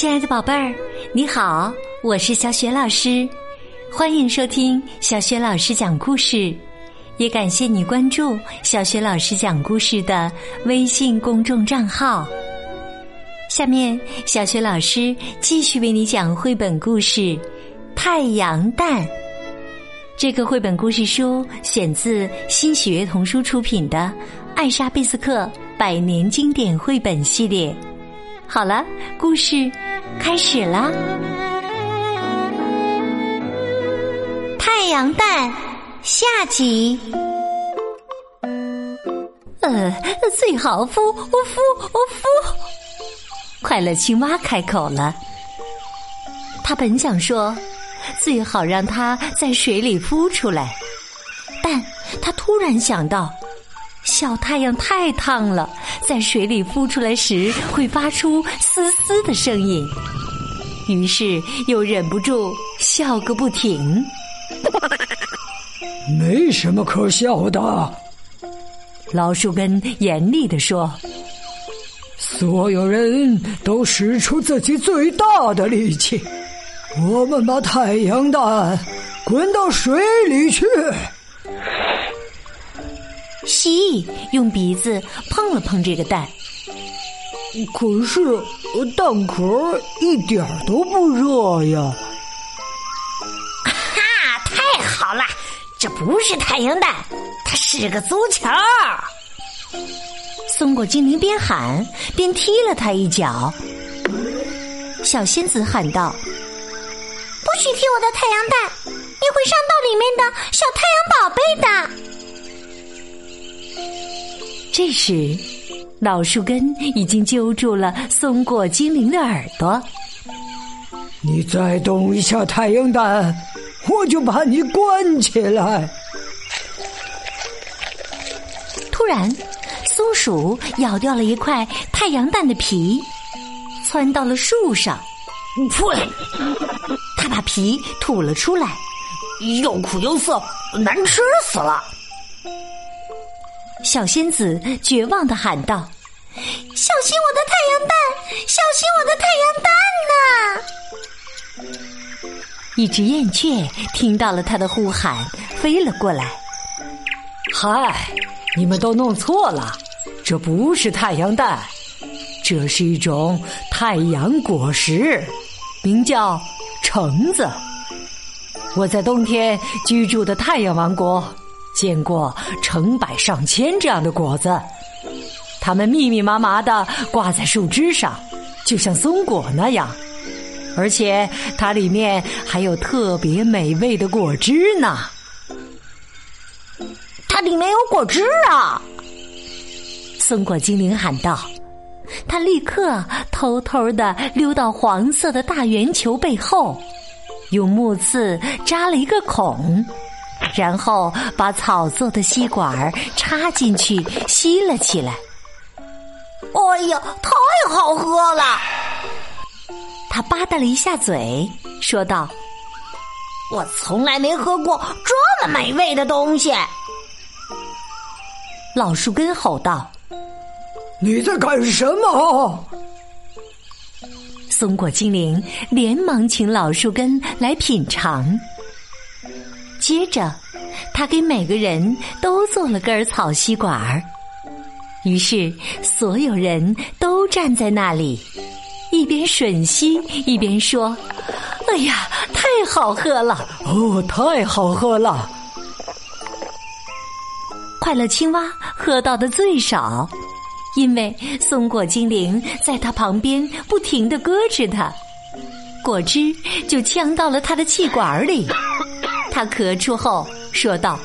亲爱的宝贝儿，你好，我是小雪老师，欢迎收听小雪老师讲故事，也感谢你关注小雪老师讲故事的微信公众账号。下面，小雪老师继续为你讲绘本故事《太阳蛋》。这个绘本故事书选自新喜悦童书出品的《艾莎贝斯克百年经典绘本系列》。好了，故事开始了。太阳蛋下集。呃，最好孵，我孵，我孵。快乐青蛙开口了，他本想说最好让它在水里孵出来，但他突然想到。小太阳太烫了，在水里孵出来时会发出嘶嘶的声音，于是又忍不住笑个不停。没什么可笑的，老树根严厉地说：“所有人都使出自己最大的力气，我们把太阳蛋滚到水里去。”蜥蜴用鼻子碰了碰这个蛋，可是蛋壳一点都不热呀！哈，太好了，这不是太阳蛋，它是个足球。松果精灵边喊边踢了他一脚。小仙子喊道：“不许踢我的太阳蛋，你会伤到里面的小太阳宝贝的。”这时，老树根已经揪住了松果精灵的耳朵。你再动一下太阳蛋，我就把你关起来。突然，松鼠咬掉了一块太阳蛋的皮，窜到了树上。呸！它把皮吐了出来，又苦又涩，难吃死了。小仙子绝望的喊道：“小心我的太阳蛋！小心我的太阳蛋呐！”一只燕雀听到了他的呼喊，飞了过来。“嗨，你们都弄错了，这不是太阳蛋，这是一种太阳果实，名叫橙子。我在冬天居住的太阳王国。”见过成百上千这样的果子，它们密密麻麻的挂在树枝上，就像松果那样，而且它里面还有特别美味的果汁呢。它里面有果汁啊！松果精灵喊道。他立刻偷偷的溜到黄色的大圆球背后，用木刺扎了一个孔。然后把草做的吸管插进去吸了起来。哎呀，太好喝了！他吧嗒了一下嘴，说道：“我从来没喝过这么美味的东西。”老树根吼道：“你在干什么？”松果精灵连忙请老树根来品尝。接着，他给每个人都做了根草吸管儿。于是，所有人都站在那里，一边吮吸一边说：“哎呀，太好喝了！哦，太好喝了！”快乐青蛙喝到的最少，因为松果精灵在他旁边不停的咯吱它，果汁就呛到了他的气管里。他咳出后说道：“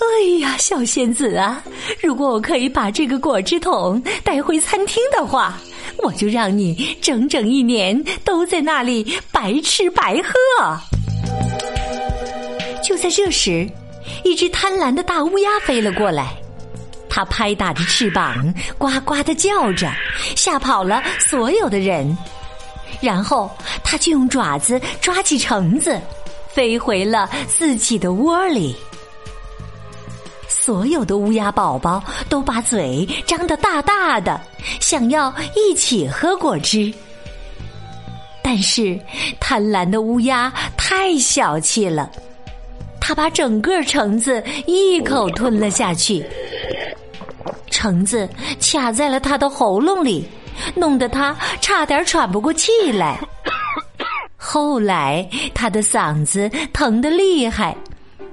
哎呀，小仙子啊，如果我可以把这个果汁桶带回餐厅的话，我就让你整整一年都在那里白吃白喝。”就在这时，一只贪婪的大乌鸦飞了过来，它拍打着翅膀，呱呱的叫着，吓跑了所有的人。然后，它就用爪子抓起橙子。飞回了自己的窝里，所有的乌鸦宝宝都把嘴张得大大的，想要一起喝果汁。但是贪婪的乌鸦太小气了，它把整个橙子一口吞了下去。橙子卡在了它的喉咙里，弄得它差点喘不过气来。后来，他的嗓子疼得厉害。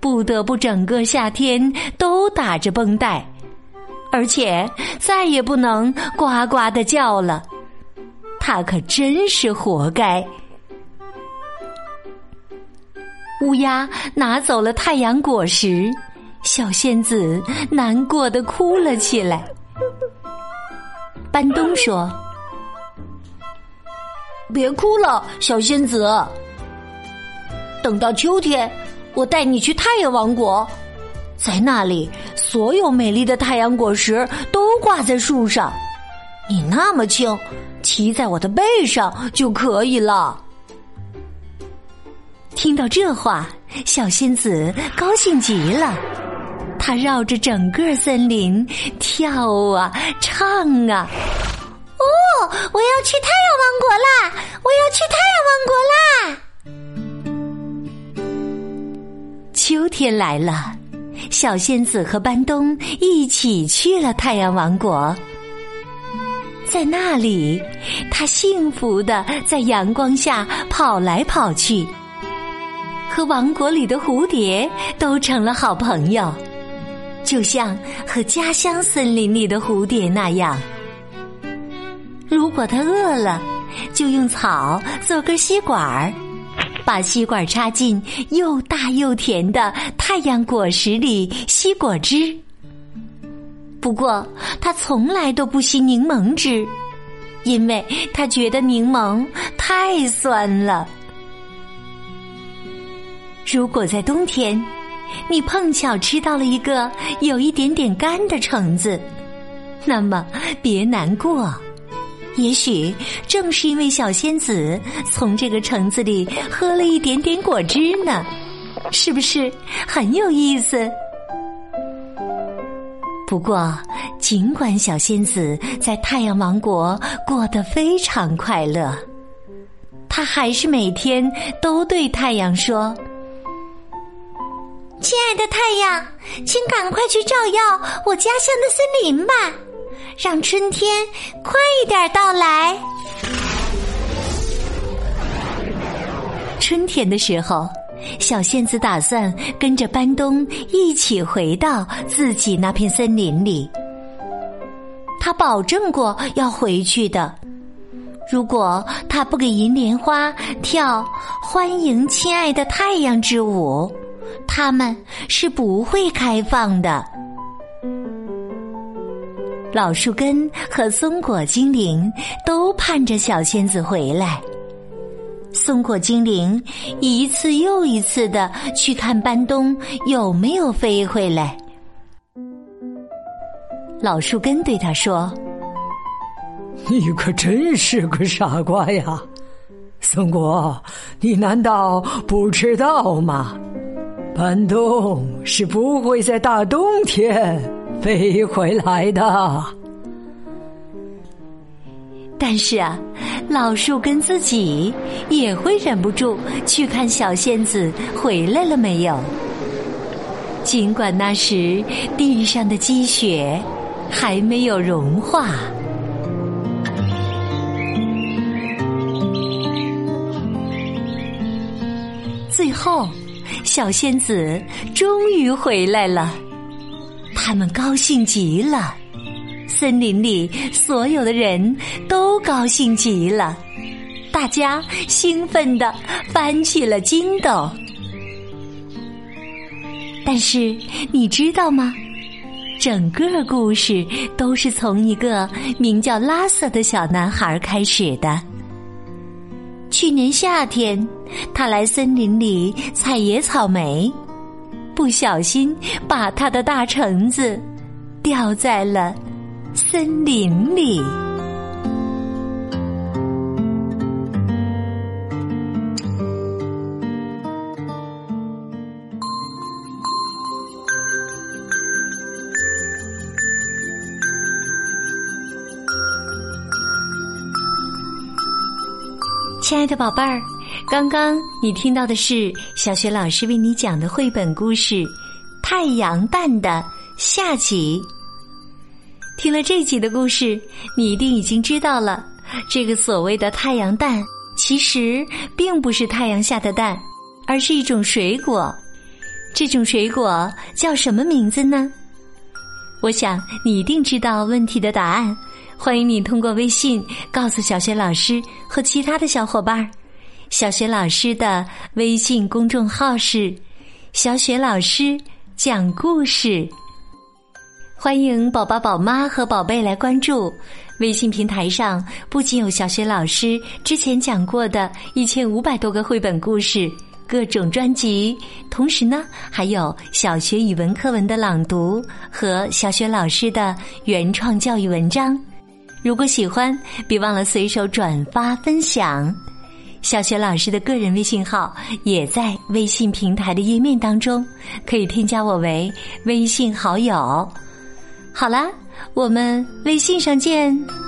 不得不整个夏天都打着绷带，而且再也不能呱呱的叫了。他可真是活该。乌鸦拿走了太阳果实，小仙子难过的哭了起来。班东说：“别哭了，小仙子，等到秋天。”我带你去太阳王国，在那里，所有美丽的太阳果实都挂在树上。你那么轻，骑在我的背上就可以了。听到这话，小仙子高兴极了，她绕着整个森林跳啊，唱啊。我要去太阳王国啦！我要去太阳王国啦！秋天来了，小仙子和班东一起去了太阳王国。在那里，他幸福的在阳光下跑来跑去，和王国里的蝴蝶都成了好朋友，就像和家乡森林里的蝴蝶那样。如果他饿了，就用草做根吸管儿。把吸管插进又大又甜的太阳果实里吸果汁。不过他从来都不吸柠檬汁，因为他觉得柠檬太酸了。如果在冬天，你碰巧吃到了一个有一点点干的橙子，那么别难过。也许正是因为小仙子从这个橙子里喝了一点点果汁呢，是不是很有意思？不过，尽管小仙子在太阳王国过得非常快乐，她还是每天都对太阳说：“亲爱的太阳，请赶快去照耀我家乡的森林吧。”让春天快一点到来。春天的时候，小仙子打算跟着班东一起回到自己那片森林里。他保证过要回去的。如果他不给银莲花跳“欢迎亲爱的太阳”之舞，他们是不会开放的。老树根和松果精灵都盼着小仙子回来。松果精灵一次又一次的去看班东有没有飞回来。老树根对他说：“你可真是个傻瓜呀，松果，你难道不知道吗？班东是不会在大冬天。”飞回来的，但是啊，老树根自己也会忍不住去看小仙子回来了没有。尽管那时地上的积雪还没有融化，最后，小仙子终于回来了。他们高兴极了，森林里所有的人都高兴极了，大家兴奋的翻起了筋斗。但是你知道吗？整个故事都是从一个名叫拉瑟的小男孩开始的。去年夏天，他来森林里采野草莓。不小心把他的大橙子掉在了森林里。亲爱的宝贝儿，刚刚你听到的是小学老师为你讲的绘本故事《太阳蛋》的下集。听了这集的故事，你一定已经知道了，这个所谓的太阳蛋，其实并不是太阳下的蛋，而是一种水果。这种水果叫什么名字呢？我想你一定知道问题的答案。欢迎你通过微信告诉小学老师和其他的小伙伴。小学老师的微信公众号是“小雪老师讲故事”，欢迎宝宝、宝妈和宝贝来关注。微信平台上不仅有小学老师之前讲过的一千五百多个绘本故事、各种专辑，同时呢，还有小学语文课文的朗读和小学老师的原创教育文章。如果喜欢，别忘了随手转发分享。小雪老师的个人微信号也在微信平台的页面当中，可以添加我为微信好友。好啦，我们微信上见。